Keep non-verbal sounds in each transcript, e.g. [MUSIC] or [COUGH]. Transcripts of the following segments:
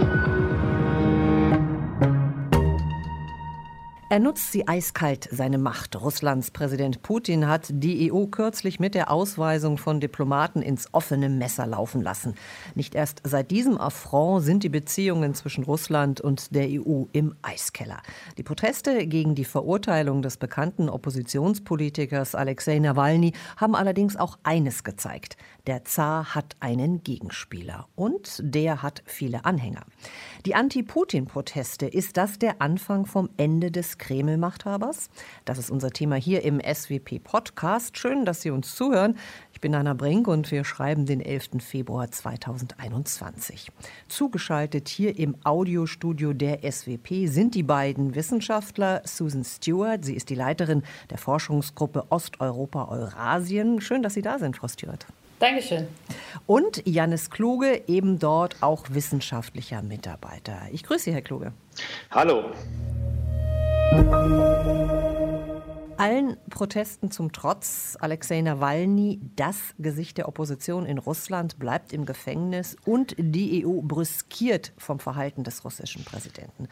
Thank you. Er nutzt sie eiskalt, seine Macht. Russlands Präsident Putin hat die EU kürzlich mit der Ausweisung von Diplomaten ins offene Messer laufen lassen. Nicht erst seit diesem Affront sind die Beziehungen zwischen Russland und der EU im Eiskeller. Die Proteste gegen die Verurteilung des bekannten Oppositionspolitikers Alexei Nawalny haben allerdings auch eines gezeigt. Der Zar hat einen Gegenspieler und der hat viele Anhänger. Die Anti-Putin-Proteste, ist das der Anfang vom Ende des Kreml-Machthabers? Das ist unser Thema hier im SWP-Podcast. Schön, dass Sie uns zuhören. Ich bin Anna Brink und wir schreiben den 11. Februar 2021. Zugeschaltet hier im Audiostudio der SWP sind die beiden Wissenschaftler Susan Stewart. Sie ist die Leiterin der Forschungsgruppe Osteuropa-Eurasien. Schön, dass Sie da sind, Frau Stewart. Dankeschön. Und Jannis Kluge, eben dort auch wissenschaftlicher Mitarbeiter. Ich grüße Sie, Herr Kluge. Hallo. Allen Protesten zum Trotz, Alexei Nawalny, das Gesicht der Opposition in Russland, bleibt im Gefängnis und die EU brüskiert vom Verhalten des russischen Präsidenten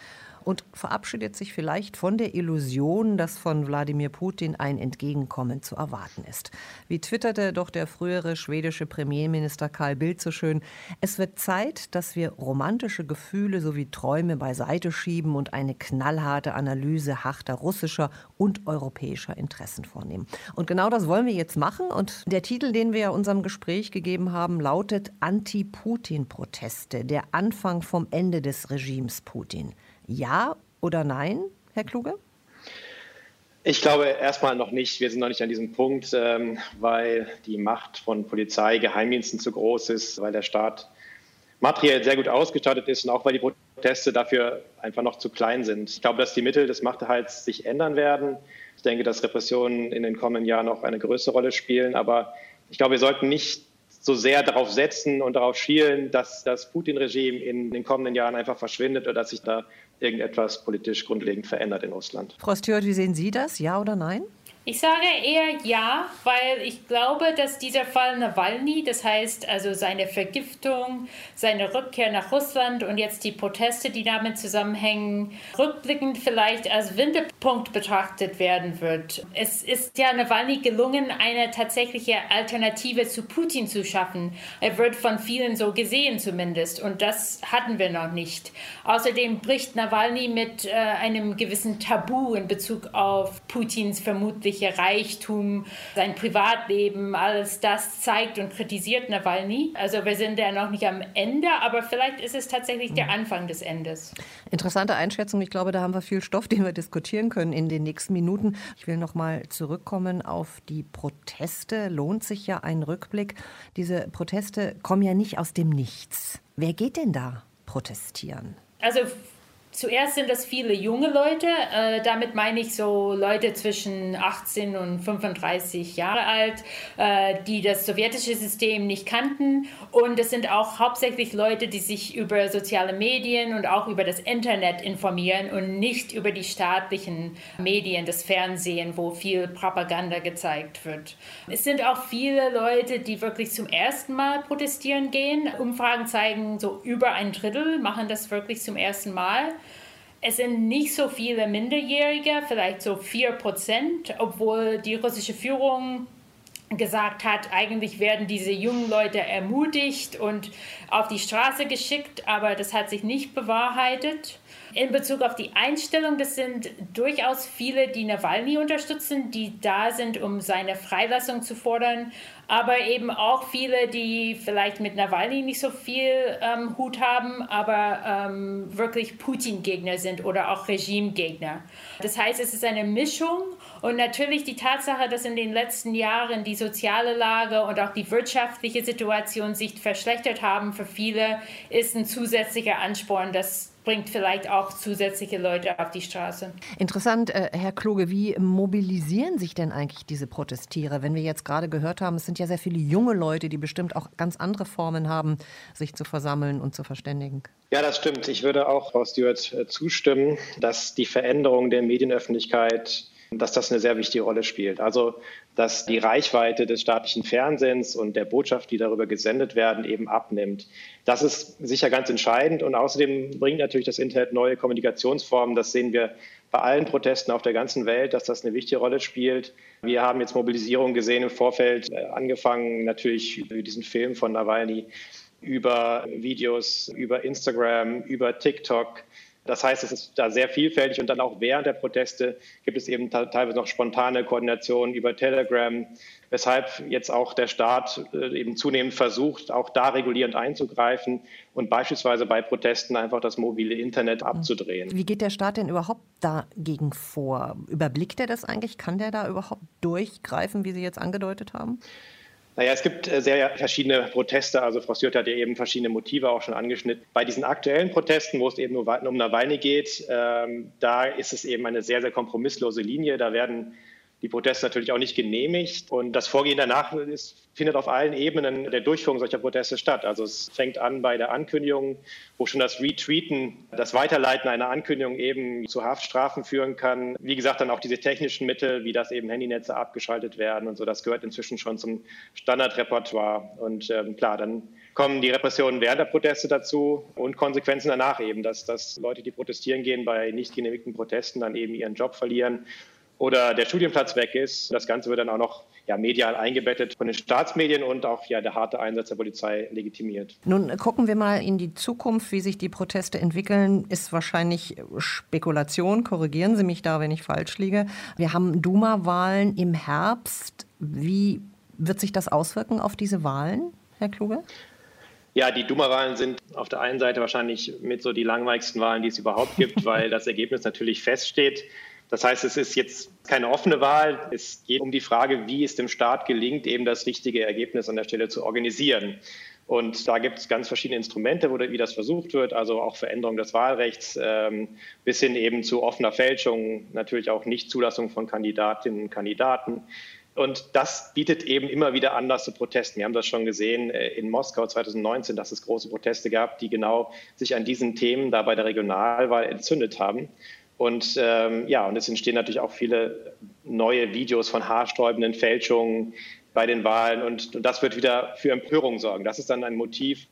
und verabschiedet sich vielleicht von der Illusion, dass von Wladimir Putin ein Entgegenkommen zu erwarten ist. Wie twitterte doch der frühere schwedische Premierminister Karl Bildt so schön, es wird Zeit, dass wir romantische Gefühle sowie Träume beiseite schieben und eine knallharte Analyse harter russischer und europäischer Interessen vornehmen. Und genau das wollen wir jetzt machen. Und der Titel, den wir unserem Gespräch gegeben haben, lautet Anti-Putin-Proteste, der Anfang vom Ende des Regimes Putin. Ja oder nein, Herr Kluge? Ich glaube erstmal noch nicht. Wir sind noch nicht an diesem Punkt, ähm, weil die Macht von Polizei, Geheimdiensten zu groß ist, weil der Staat materiell sehr gut ausgestattet ist und auch weil die Proteste dafür einfach noch zu klein sind. Ich glaube, dass die Mittel des Machterhalts sich ändern werden. Ich denke, dass Repressionen in den kommenden Jahren noch eine größere Rolle spielen. Aber ich glaube, wir sollten nicht so sehr darauf setzen und darauf schielen, dass das Putin-Regime in den kommenden Jahren einfach verschwindet oder dass sich da irgendetwas politisch grundlegend verändert in Russland. Frau Stewart, wie sehen Sie das? Ja oder nein? Ich sage eher ja, weil ich glaube, dass dieser Fall Nawalny, das heißt also seine Vergiftung, seine Rückkehr nach Russland und jetzt die Proteste, die damit zusammenhängen, rückblickend vielleicht als Wendepunkt betrachtet werden wird. Es ist ja Nawalny gelungen, eine tatsächliche Alternative zu Putin zu schaffen. Er wird von vielen so gesehen zumindest und das hatten wir noch nicht. Außerdem bricht Nawalny mit äh, einem gewissen Tabu in Bezug auf Putins vermutlich persönliche Reichtum, sein Privatleben, alles das zeigt und kritisiert Nawalny. Also wir sind ja noch nicht am Ende, aber vielleicht ist es tatsächlich der Anfang des Endes. Interessante Einschätzung. Ich glaube, da haben wir viel Stoff, den wir diskutieren können in den nächsten Minuten. Ich will noch mal zurückkommen auf die Proteste. Lohnt sich ja ein Rückblick. Diese Proteste kommen ja nicht aus dem Nichts. Wer geht denn da protestieren? Also Zuerst sind das viele junge Leute. Äh, damit meine ich so Leute zwischen 18 und 35 Jahre alt, äh, die das sowjetische System nicht kannten. Und es sind auch hauptsächlich Leute, die sich über soziale Medien und auch über das Internet informieren und nicht über die staatlichen Medien, das Fernsehen, wo viel Propaganda gezeigt wird. Es sind auch viele Leute, die wirklich zum ersten Mal protestieren gehen. Umfragen zeigen, so über ein Drittel machen das wirklich zum ersten Mal. Es sind nicht so viele Minderjährige, vielleicht so 4 Prozent, obwohl die russische Führung gesagt hat, eigentlich werden diese jungen Leute ermutigt und auf die Straße geschickt, aber das hat sich nicht bewahrheitet. In Bezug auf die Einstellung, das sind durchaus viele, die Nawalny unterstützen, die da sind, um seine Freilassung zu fordern, aber eben auch viele, die vielleicht mit Nawalny nicht so viel ähm, Hut haben, aber ähm, wirklich Putin-Gegner sind oder auch Regimegegner. Das heißt, es ist eine Mischung und natürlich die Tatsache, dass in den letzten Jahren die soziale Lage und auch die wirtschaftliche Situation sich verschlechtert haben für viele, ist ein zusätzlicher Ansporn, das bringt vielleicht auch zusätzliche Leute auf die Straße. Interessant, äh, Herr Kluge, wie mobilisieren sich denn eigentlich diese Protestierer? Wenn wir jetzt gerade gehört haben, es sind ja sehr viele junge Leute, die bestimmt auch ganz andere Formen haben, sich zu versammeln und zu verständigen. Ja, das stimmt. Ich würde auch Frau Stewart äh, zustimmen, dass die Veränderung der Medienöffentlichkeit dass das eine sehr wichtige Rolle spielt. Also, dass die Reichweite des staatlichen Fernsehens und der Botschaft, die darüber gesendet werden, eben abnimmt. Das ist sicher ganz entscheidend. Und außerdem bringt natürlich das Internet neue Kommunikationsformen. Das sehen wir bei allen Protesten auf der ganzen Welt, dass das eine wichtige Rolle spielt. Wir haben jetzt Mobilisierung gesehen im Vorfeld, äh, angefangen natürlich über diesen Film von Nawalny, über Videos, über Instagram, über TikTok. Das heißt, es ist da sehr vielfältig und dann auch während der Proteste gibt es eben teilweise noch spontane Koordinationen über Telegram, weshalb jetzt auch der Staat äh, eben zunehmend versucht, auch da regulierend einzugreifen und beispielsweise bei Protesten einfach das mobile Internet abzudrehen. Wie geht der Staat denn überhaupt dagegen vor? Überblickt er das eigentlich? Kann der da überhaupt durchgreifen, wie Sie jetzt angedeutet haben? Naja, es gibt äh, sehr verschiedene Proteste. Also Frau Stewart hat ja eben verschiedene Motive auch schon angeschnitten. Bei diesen aktuellen Protesten, wo es eben nur um Nawalny geht, ähm, da ist es eben eine sehr, sehr kompromisslose Linie. Da werden die Proteste natürlich auch nicht genehmigt. Und das Vorgehen danach ist, findet auf allen Ebenen der Durchführung solcher Proteste statt. Also es fängt an bei der Ankündigung, wo schon das Retweeten, das Weiterleiten einer Ankündigung eben zu Haftstrafen führen kann. Wie gesagt, dann auch diese technischen Mittel, wie das eben Handynetze abgeschaltet werden und so, das gehört inzwischen schon zum Standardrepertoire. Und ähm, klar, dann kommen die Repressionen während der Proteste dazu und Konsequenzen danach eben, dass, dass Leute, die protestieren gehen, bei nicht genehmigten Protesten dann eben ihren Job verlieren oder der Studienplatz weg ist. Das Ganze wird dann auch noch ja, medial eingebettet von den Staatsmedien und auch ja, der harte Einsatz der Polizei legitimiert. Nun gucken wir mal in die Zukunft, wie sich die Proteste entwickeln, ist wahrscheinlich Spekulation. Korrigieren Sie mich da, wenn ich falsch liege. Wir haben Duma-Wahlen im Herbst. Wie wird sich das auswirken auf diese Wahlen, Herr Kluge? Ja, die Duma-Wahlen sind auf der einen Seite wahrscheinlich mit so die langweiligsten Wahlen, die es überhaupt gibt, [LAUGHS] weil das Ergebnis natürlich feststeht. Das heißt, es ist jetzt keine offene Wahl. Es geht um die Frage, wie es dem Staat gelingt, eben das richtige Ergebnis an der Stelle zu organisieren. Und da gibt es ganz verschiedene Instrumente, wo, wie das versucht wird, also auch Veränderung des Wahlrechts ähm, bis hin eben zu offener Fälschung, natürlich auch Nichtzulassung von Kandidatinnen und Kandidaten. Und das bietet eben immer wieder Anlass zu Protesten. Wir haben das schon gesehen äh, in Moskau 2019, dass es große Proteste gab, die genau sich an diesen Themen da bei der Regionalwahl entzündet haben. Und ähm, ja, und es entstehen natürlich auch viele neue Videos von haarsträubenden Fälschungen bei den Wahlen. Und, und das wird wieder für Empörung sorgen. Das ist dann ein Motiv,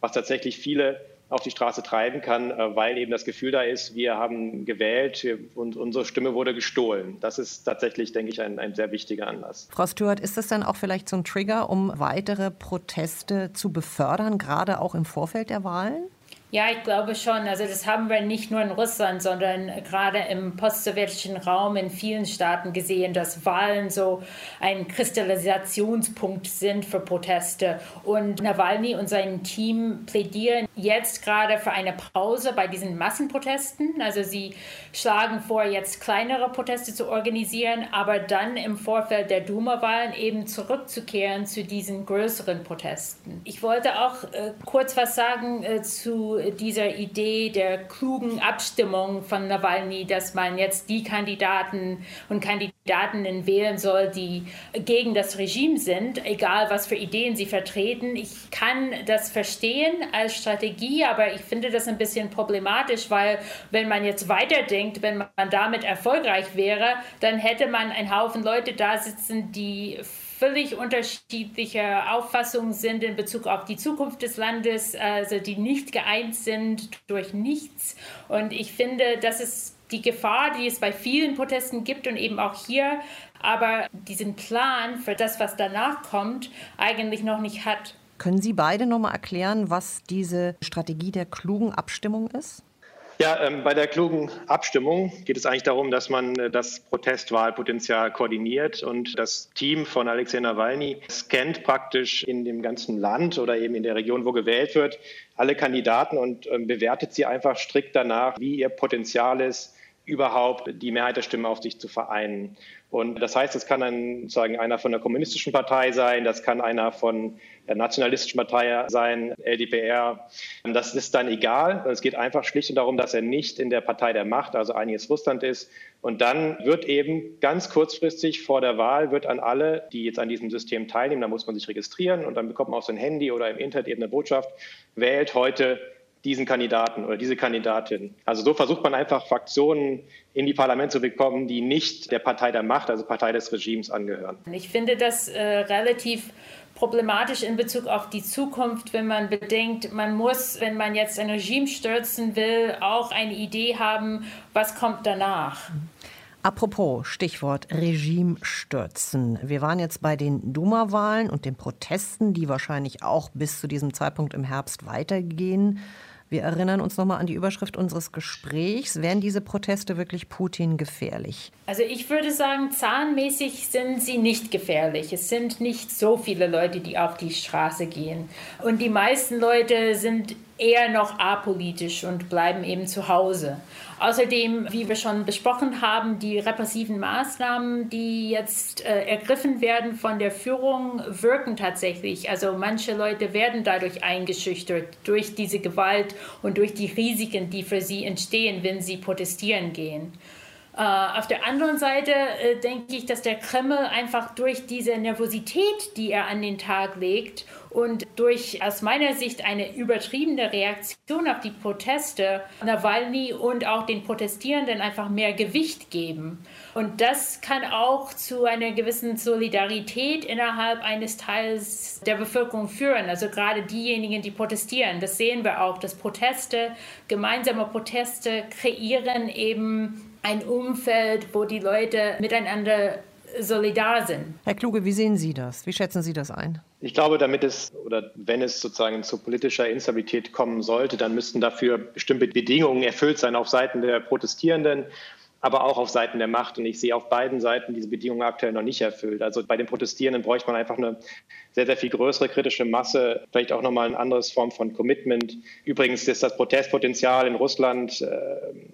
was tatsächlich viele auf die Straße treiben kann, äh, weil eben das Gefühl da ist, wir haben gewählt und unsere Stimme wurde gestohlen. Das ist tatsächlich, denke ich, ein, ein sehr wichtiger Anlass. Frau Stewart, ist das dann auch vielleicht so ein Trigger, um weitere Proteste zu befördern, gerade auch im Vorfeld der Wahlen? Ja, ich glaube schon. Also das haben wir nicht nur in Russland, sondern gerade im postsowjetischen Raum in vielen Staaten gesehen, dass Wahlen so ein Kristallisationspunkt sind für Proteste. Und Nawalny und sein Team plädieren jetzt gerade für eine Pause bei diesen Massenprotesten. Also sie schlagen vor, jetzt kleinere Proteste zu organisieren, aber dann im Vorfeld der Duma-Wahlen eben zurückzukehren zu diesen größeren Protesten. Ich wollte auch äh, kurz was sagen äh, zu dieser Idee der klugen Abstimmung von Nawalny, dass man jetzt die Kandidaten und Kandidatinnen wählen soll, die gegen das Regime sind, egal was für Ideen sie vertreten. Ich kann das verstehen als Strategie, aber ich finde das ein bisschen problematisch, weil wenn man jetzt weiterdenkt, wenn man damit erfolgreich wäre, dann hätte man einen Haufen Leute da sitzen, die völlig unterschiedliche Auffassungen sind in Bezug auf die Zukunft des Landes, also die nicht geeint sind durch nichts. Und ich finde, das ist die Gefahr, die es bei vielen Protesten gibt und eben auch hier, aber diesen Plan für das, was danach kommt, eigentlich noch nicht hat. Können Sie beide noch mal erklären, was diese Strategie der klugen Abstimmung ist? Ja, ähm, bei der klugen Abstimmung geht es eigentlich darum, dass man äh, das Protestwahlpotenzial koordiniert und das Team von Alexei Nawalny scannt praktisch in dem ganzen Land oder eben in der Region, wo gewählt wird, alle Kandidaten und ähm, bewertet sie einfach strikt danach, wie ihr Potenzial ist, überhaupt die Mehrheit der Stimmen auf sich zu vereinen. Und das heißt, es kann ein, sozusagen einer von der kommunistischen Partei sein, das kann einer von der nationalistischen Partei sein, LDPR. Das ist dann egal. Es geht einfach schlicht und darum, dass er nicht in der Partei der Macht, also einiges Russland ist. Und dann wird eben ganz kurzfristig vor der Wahl wird an alle, die jetzt an diesem System teilnehmen, da muss man sich registrieren und dann bekommt man auf sein Handy oder im Internet eben eine Botschaft, wählt heute diesen Kandidaten oder diese Kandidatin. Also so versucht man einfach Fraktionen in die Parlamente zu bekommen, die nicht der Partei der Macht, also Partei des Regimes angehören. Ich finde das äh, relativ problematisch in Bezug auf die Zukunft, wenn man bedenkt, man muss, wenn man jetzt ein Regime stürzen will, auch eine Idee haben, was kommt danach. Apropos Stichwort Regime stürzen. Wir waren jetzt bei den Duma-Wahlen und den Protesten, die wahrscheinlich auch bis zu diesem Zeitpunkt im Herbst weitergehen. Wir erinnern uns nochmal an die Überschrift unseres Gesprächs. Wären diese Proteste wirklich Putin gefährlich? Also ich würde sagen, zahlenmäßig sind sie nicht gefährlich. Es sind nicht so viele Leute, die auf die Straße gehen. Und die meisten Leute sind eher noch apolitisch und bleiben eben zu Hause. Außerdem, wie wir schon besprochen haben, die repressiven Maßnahmen, die jetzt äh, ergriffen werden von der Führung, wirken tatsächlich. Also manche Leute werden dadurch eingeschüchtert durch diese Gewalt und durch die Risiken, die für sie entstehen, wenn sie protestieren gehen. Uh, auf der anderen Seite äh, denke ich, dass der Kreml einfach durch diese Nervosität, die er an den Tag legt und durch aus meiner Sicht eine übertriebene Reaktion auf die Proteste Nawalny und auch den Protestierenden einfach mehr Gewicht geben. Und das kann auch zu einer gewissen Solidarität innerhalb eines Teils der Bevölkerung führen. Also gerade diejenigen, die protestieren. Das sehen wir auch, dass Proteste, gemeinsame Proteste kreieren eben ein Umfeld, wo die Leute miteinander solidar sind. Herr Kluge, wie sehen Sie das? Wie schätzen Sie das ein? Ich glaube, damit es oder wenn es sozusagen zu politischer Instabilität kommen sollte, dann müssten dafür bestimmte Bedingungen erfüllt sein auf Seiten der Protestierenden aber auch auf Seiten der Macht. Und ich sehe auf beiden Seiten diese Bedingungen aktuell noch nicht erfüllt. Also bei den Protestierenden bräuchte man einfach eine sehr, sehr viel größere kritische Masse, vielleicht auch nochmal eine andere Form von Commitment. Übrigens ist das Protestpotenzial in Russland äh,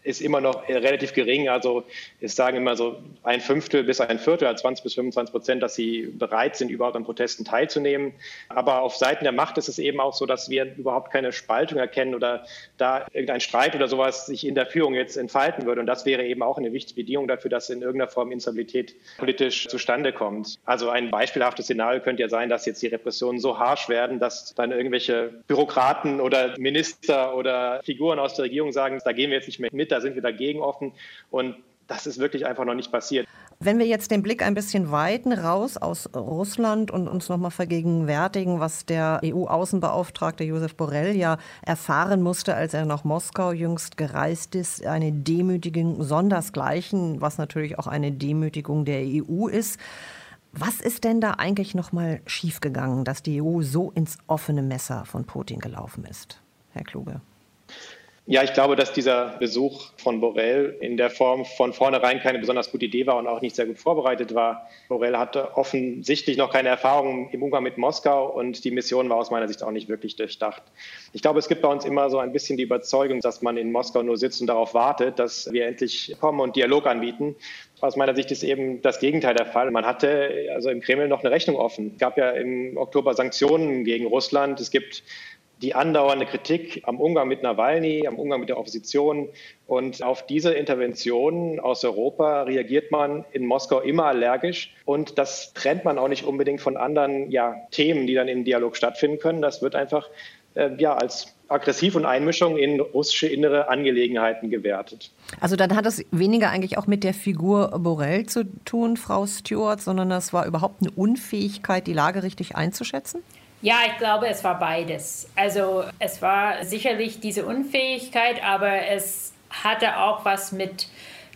ist immer noch relativ gering. Also es sagen immer so ein Fünftel bis ein Viertel, also 20 bis 25 Prozent, dass sie bereit sind, überhaupt an Protesten teilzunehmen. Aber auf Seiten der Macht ist es eben auch so, dass wir überhaupt keine Spaltung erkennen oder da irgendein Streit oder sowas sich in der Führung jetzt entfalten würde. Und das wäre eben auch eine wichtige Bedingung dafür, dass in irgendeiner Form Instabilität politisch zustande kommt. Also ein beispielhaftes Szenario könnte ja sein, dass jetzt die Repressionen so harsch werden, dass dann irgendwelche Bürokraten oder Minister oder Figuren aus der Regierung sagen, da gehen wir jetzt nicht mehr mit, da sind wir dagegen offen. Und das ist wirklich einfach noch nicht passiert. Wenn wir jetzt den Blick ein bisschen weiten, raus aus Russland und uns nochmal vergegenwärtigen, was der EU-Außenbeauftragte Josef Borrell ja erfahren musste, als er nach Moskau jüngst gereist ist, eine Demütigung sondersgleichen, was natürlich auch eine Demütigung der EU ist. Was ist denn da eigentlich nochmal schiefgegangen, dass die EU so ins offene Messer von Putin gelaufen ist, Herr Kluge? Ja, ich glaube, dass dieser Besuch von Borrell in der Form von vornherein keine besonders gute Idee war und auch nicht sehr gut vorbereitet war. Borrell hatte offensichtlich noch keine Erfahrung im Umgang mit Moskau und die Mission war aus meiner Sicht auch nicht wirklich durchdacht. Ich glaube, es gibt bei uns immer so ein bisschen die Überzeugung, dass man in Moskau nur sitzt und darauf wartet, dass wir endlich kommen und Dialog anbieten. Aus meiner Sicht ist eben das Gegenteil der Fall. Man hatte also im Kreml noch eine Rechnung offen. Es gab ja im Oktober Sanktionen gegen Russland. Es gibt die andauernde Kritik am Umgang mit Nawalny, am Umgang mit der Opposition. Und auf diese Interventionen aus Europa reagiert man in Moskau immer allergisch. Und das trennt man auch nicht unbedingt von anderen ja, Themen, die dann im Dialog stattfinden können. Das wird einfach äh, ja, als aggressiv und Einmischung in russische innere Angelegenheiten gewertet. Also dann hat es weniger eigentlich auch mit der Figur Borrell zu tun, Frau Stewart, sondern das war überhaupt eine Unfähigkeit, die Lage richtig einzuschätzen? Ja, ich glaube, es war beides. Also es war sicherlich diese Unfähigkeit, aber es hatte auch was mit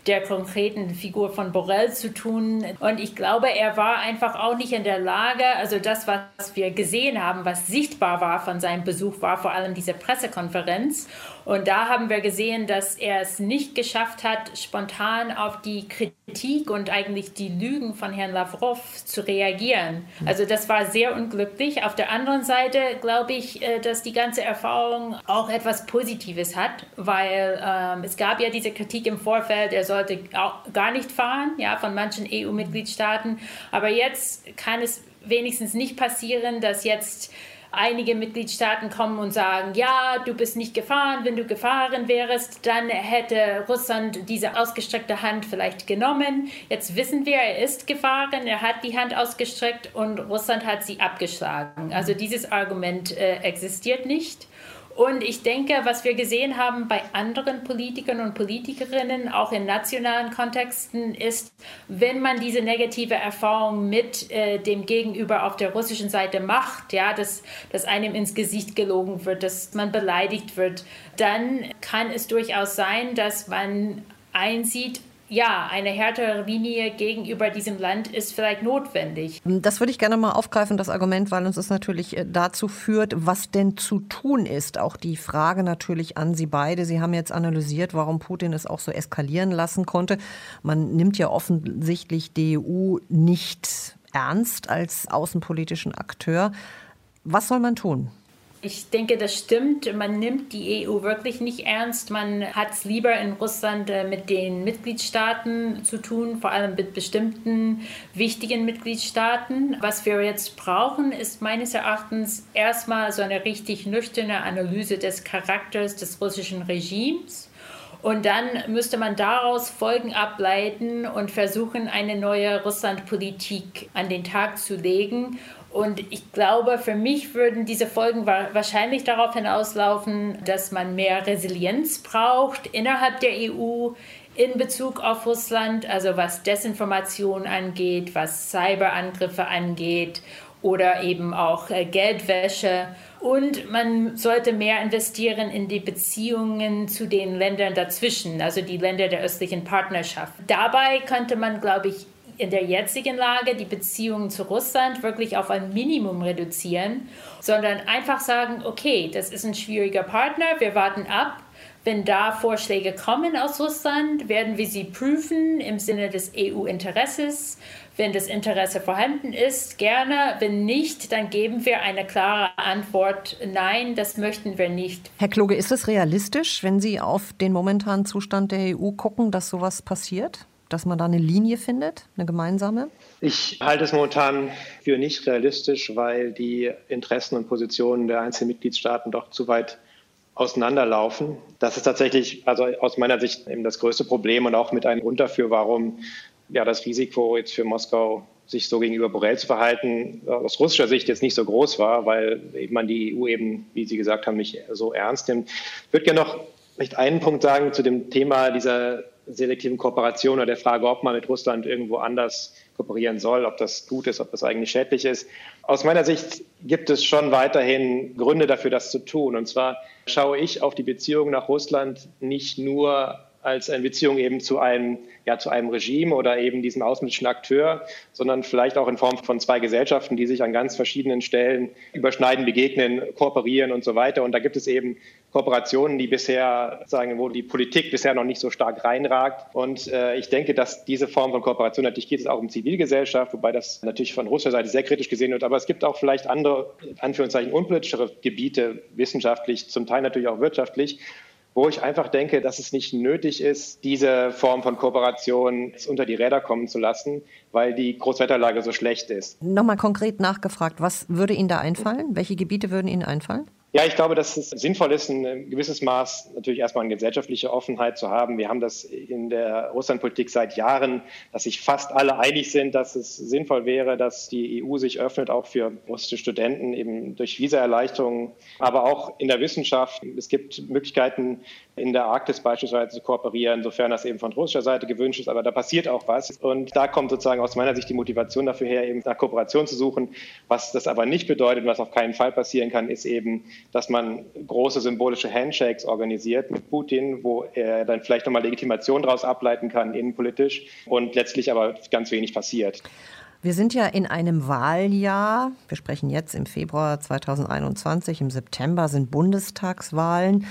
der konkreten Figur von Borrell zu tun. Und ich glaube, er war einfach auch nicht in der Lage, also das, was wir gesehen haben, was sichtbar war von seinem Besuch, war vor allem diese Pressekonferenz. Und da haben wir gesehen, dass er es nicht geschafft hat, spontan auf die Kritik und eigentlich die Lügen von Herrn Lavrov zu reagieren. Also das war sehr unglücklich. Auf der anderen Seite glaube ich, äh, dass die ganze Erfahrung auch etwas Positives hat, weil ähm, es gab ja diese Kritik im Vorfeld, er sollte auch gar nicht fahren, ja, von manchen EU-Mitgliedstaaten. Aber jetzt kann es wenigstens nicht passieren, dass jetzt einige Mitgliedstaaten kommen und sagen, ja, du bist nicht gefahren, wenn du gefahren wärst, dann hätte Russland diese ausgestreckte Hand vielleicht genommen. Jetzt wissen wir, er ist gefahren, er hat die Hand ausgestreckt und Russland hat sie abgeschlagen. Also dieses Argument äh, existiert nicht. Und ich denke, was wir gesehen haben bei anderen Politikern und Politikerinnen, auch in nationalen Kontexten, ist, wenn man diese negative Erfahrung mit äh, dem Gegenüber auf der russischen Seite macht, ja, dass, dass einem ins Gesicht gelogen wird, dass man beleidigt wird, dann kann es durchaus sein, dass man einsieht, ja, eine härtere Linie gegenüber diesem Land ist vielleicht notwendig. Das würde ich gerne mal aufgreifen, das Argument, weil uns es natürlich äh, dazu führt, was denn zu tun ist. Auch die Frage natürlich an Sie beide. Sie haben jetzt analysiert, warum Putin es auch so eskalieren lassen konnte. Man nimmt ja offensichtlich die EU nicht ernst als außenpolitischen Akteur. Was soll man tun? Ich denke, das stimmt. Man nimmt die EU wirklich nicht ernst. Man hat es lieber in Russland äh, mit den Mitgliedstaaten zu tun, vor allem mit bestimmten wichtigen Mitgliedstaaten. Was wir jetzt brauchen, ist meines Erachtens erstmal so eine richtig nüchterne Analyse des Charakters des russischen Regimes. Und dann müsste man daraus Folgen ableiten und versuchen, eine neue Russlandpolitik an den Tag zu legen. Und ich glaube, für mich würden diese Folgen wahrscheinlich darauf hinauslaufen, dass man mehr Resilienz braucht innerhalb der EU in Bezug auf Russland, also was Desinformation angeht, was Cyberangriffe angeht oder eben auch äh, Geldwäsche. Und man sollte mehr investieren in die Beziehungen zu den Ländern dazwischen, also die Länder der östlichen Partnerschaft. Dabei könnte man, glaube ich, in der jetzigen Lage die Beziehungen zu Russland wirklich auf ein Minimum reduzieren, sondern einfach sagen, okay, das ist ein schwieriger Partner, wir warten ab. Wenn da Vorschläge kommen aus Russland, werden wir sie prüfen im Sinne des EU-Interesses. Wenn das Interesse vorhanden ist, gerne. Wenn nicht, dann geben wir eine klare Antwort. Nein, das möchten wir nicht. Herr Kloge, ist es realistisch, wenn Sie auf den momentanen Zustand der EU gucken, dass sowas passiert? Dass man da eine Linie findet, eine gemeinsame? Ich halte es momentan für nicht realistisch, weil die Interessen und Positionen der einzelnen Mitgliedstaaten doch zu weit auseinanderlaufen. Das ist tatsächlich, also aus meiner Sicht, eben das größte Problem und auch mit einem Grund dafür, warum ja das Risiko jetzt für Moskau sich so gegenüber Borrell zu verhalten, aus russischer Sicht jetzt nicht so groß war, weil man die EU eben, wie Sie gesagt haben, nicht so ernst nimmt. Ich würde gerne noch einen Punkt sagen zu dem Thema dieser selektiven Kooperation oder der Frage, ob man mit Russland irgendwo anders kooperieren soll, ob das gut ist, ob das eigentlich schädlich ist. Aus meiner Sicht gibt es schon weiterhin Gründe dafür, das zu tun. Und zwar schaue ich auf die Beziehungen nach Russland nicht nur als eine Beziehung eben zu einem, ja, zu einem Regime oder eben diesem außenpolitischen Akteur, sondern vielleicht auch in Form von zwei Gesellschaften, die sich an ganz verschiedenen Stellen überschneiden, begegnen, kooperieren und so weiter. Und da gibt es eben Kooperationen, die bisher, sagen, wo die Politik bisher noch nicht so stark reinragt. Und äh, ich denke, dass diese Form von Kooperation, natürlich geht es auch um Zivilgesellschaft, wobei das natürlich von russischer Seite sehr kritisch gesehen wird. Aber es gibt auch vielleicht andere, Anführungszeichen, unpolitischere Gebiete, wissenschaftlich, zum Teil natürlich auch wirtschaftlich, wo ich einfach denke, dass es nicht nötig ist, diese Form von Kooperation unter die Räder kommen zu lassen, weil die Großwetterlage so schlecht ist. Nochmal konkret nachgefragt, was würde Ihnen da einfallen? Welche Gebiete würden Ihnen einfallen? Ja, ich glaube, dass es sinnvoll ist, ein gewisses Maß natürlich erstmal eine gesellschaftliche Offenheit zu haben. Wir haben das in der Russlandpolitik seit Jahren, dass sich fast alle einig sind, dass es sinnvoll wäre, dass die EU sich öffnet, auch für russische Studenten, eben durch Visaerleichterungen, aber auch in der Wissenschaft. Es gibt Möglichkeiten, in der Arktis beispielsweise zu kooperieren, sofern das eben von russischer Seite gewünscht ist. Aber da passiert auch was. Und da kommt sozusagen aus meiner Sicht die Motivation dafür her, eben nach Kooperation zu suchen. Was das aber nicht bedeutet, was auf keinen Fall passieren kann, ist eben, dass man große symbolische Handshakes organisiert mit Putin, wo er dann vielleicht nochmal Legitimation daraus ableiten kann, innenpolitisch, und letztlich aber ganz wenig passiert. Wir sind ja in einem Wahljahr. Wir sprechen jetzt im Februar 2021. Im September sind Bundestagswahlen.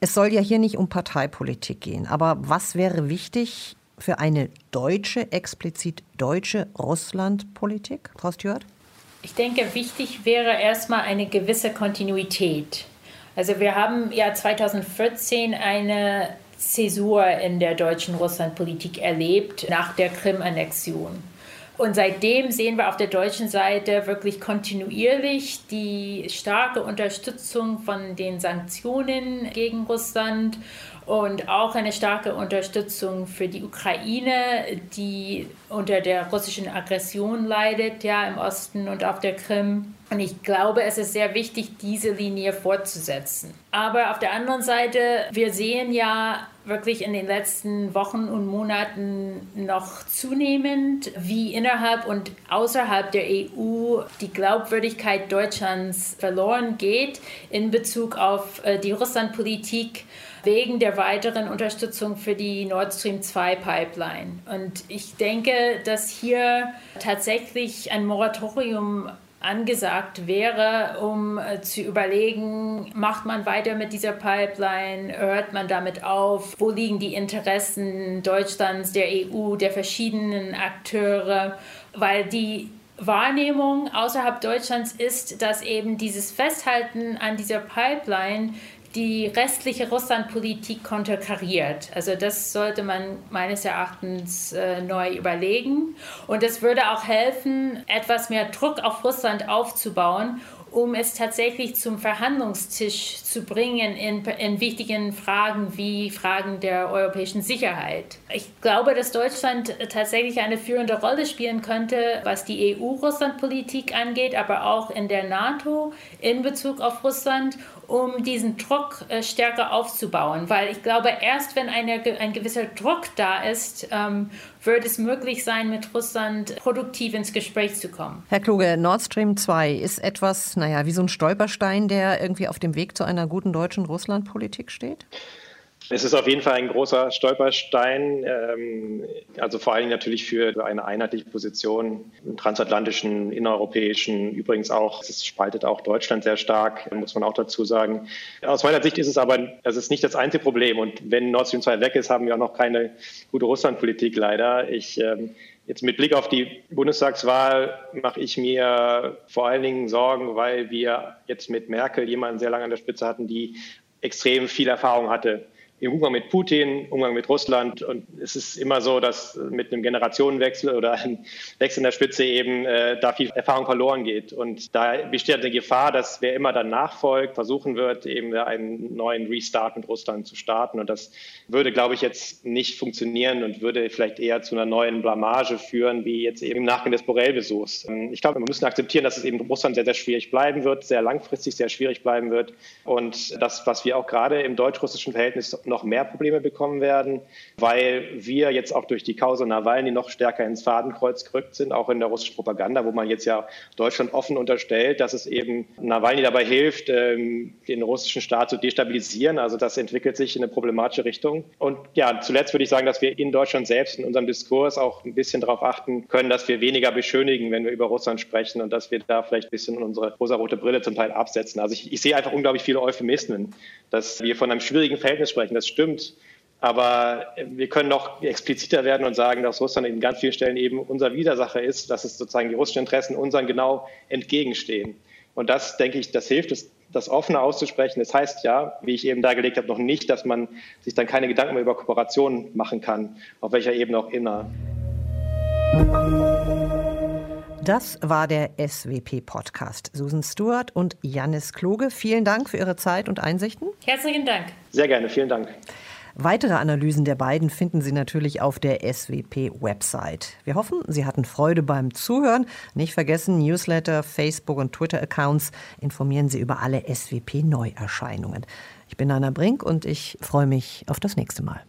Es soll ja hier nicht um Parteipolitik gehen. Aber was wäre wichtig für eine deutsche, explizit deutsche Russlandpolitik, Frau Stewart? Ich denke, wichtig wäre erstmal eine gewisse Kontinuität. Also wir haben ja 2014 eine Zäsur in der deutschen Russlandpolitik erlebt nach der Krim-Annexion. Und seitdem sehen wir auf der deutschen Seite wirklich kontinuierlich die starke Unterstützung von den Sanktionen gegen Russland und auch eine starke Unterstützung für die Ukraine, die unter der russischen Aggression leidet, ja, im Osten und auf der Krim. Und ich glaube, es ist sehr wichtig, diese Linie fortzusetzen. Aber auf der anderen Seite, wir sehen ja wirklich in den letzten Wochen und Monaten noch zunehmend, wie innerhalb und außerhalb der EU die Glaubwürdigkeit Deutschlands verloren geht in Bezug auf äh, die Russlandpolitik wegen der weiteren Unterstützung für die Nord Stream 2 Pipeline. Und ich denke, dass hier tatsächlich ein Moratorium angesagt wäre, um äh, zu überlegen, macht man weiter mit dieser Pipeline, hört man damit auf, wo liegen die Interessen Deutschlands, der EU, der verschiedenen Akteure, weil die Wahrnehmung außerhalb Deutschlands ist, dass eben dieses Festhalten an dieser Pipeline die restliche Russlandpolitik konterkariert. Also das sollte man meines Erachtens äh, neu überlegen. Und es würde auch helfen, etwas mehr Druck auf Russland aufzubauen, um es tatsächlich zum Verhandlungstisch zu bringen in, in wichtigen Fragen wie Fragen der europäischen Sicherheit. Ich glaube, dass Deutschland tatsächlich eine führende Rolle spielen könnte, was die EU-Russland-Politik angeht, aber auch in der NATO in Bezug auf Russland um diesen Druck äh, stärker aufzubauen. Weil ich glaube, erst wenn eine, ein gewisser Druck da ist, ähm, wird es möglich sein, mit Russland produktiv ins Gespräch zu kommen. Herr Kluge, Nord Stream 2 ist etwas, naja, wie so ein Stolperstein, der irgendwie auf dem Weg zu einer guten deutschen Russlandpolitik steht? Es ist auf jeden Fall ein großer Stolperstein, ähm, also vor allem natürlich für eine einheitliche Position im transatlantischen, innereuropäischen, übrigens auch, es spaltet auch Deutschland sehr stark, muss man auch dazu sagen. Aus meiner Sicht ist es aber, es ist nicht das einzige Problem und wenn Nord Stream 2 weg ist, haben wir auch noch keine gute Russlandpolitik leider. Ich ähm, Jetzt mit Blick auf die Bundestagswahl mache ich mir vor allen Dingen Sorgen, weil wir jetzt mit Merkel jemanden sehr lange an der Spitze hatten, die extrem viel Erfahrung hatte im Umgang mit Putin, Umgang mit Russland. Und es ist immer so, dass mit einem Generationenwechsel oder einem Wechsel in der Spitze eben äh, da viel Erfahrung verloren geht. Und da besteht eine Gefahr, dass wer immer dann nachfolgt, versuchen wird, eben einen neuen Restart mit Russland zu starten. Und das würde, glaube ich, jetzt nicht funktionieren und würde vielleicht eher zu einer neuen Blamage führen, wie jetzt eben im Nachgang des Borrell-Besuchs. Ich glaube, wir müssen akzeptieren, dass es eben Russland sehr, sehr schwierig bleiben wird, sehr langfristig sehr schwierig bleiben wird. Und das, was wir auch gerade im deutsch-russischen Verhältnis noch mehr Probleme bekommen werden, weil wir jetzt auch durch die Causa Nawalny noch stärker ins Fadenkreuz gerückt sind, auch in der russischen Propaganda, wo man jetzt ja Deutschland offen unterstellt, dass es eben Nawalny dabei hilft, ähm, den russischen Staat zu destabilisieren. Also das entwickelt sich in eine problematische Richtung. Und ja, zuletzt würde ich sagen, dass wir in Deutschland selbst in unserem Diskurs auch ein bisschen darauf achten können, dass wir weniger beschönigen, wenn wir über Russland sprechen und dass wir da vielleicht ein bisschen unsere rosarote Brille zum Teil absetzen. Also ich, ich sehe einfach unglaublich viele Euphemismen, dass wir von einem schwierigen Verhältnis sprechen. Das stimmt. Aber wir können noch expliziter werden und sagen, dass Russland in ganz vielen Stellen eben unser Widersacher ist, dass es sozusagen die russischen Interessen unseren genau entgegenstehen. Und das, denke ich, das hilft, das, das offene auszusprechen. Das heißt ja, wie ich eben dargelegt habe, noch nicht, dass man sich dann keine Gedanken mehr über Kooperationen machen kann, auf welcher Ebene auch immer. Das war der SWP-Podcast. Susan Stewart und Jannis Kloge, vielen Dank für Ihre Zeit und Einsichten. Herzlichen Dank. Sehr gerne, vielen Dank. Weitere Analysen der beiden finden Sie natürlich auf der SWP-Website. Wir hoffen, Sie hatten Freude beim Zuhören. Nicht vergessen, Newsletter, Facebook und Twitter-Accounts informieren Sie über alle SWP-Neuerscheinungen. Ich bin Anna Brink und ich freue mich auf das nächste Mal.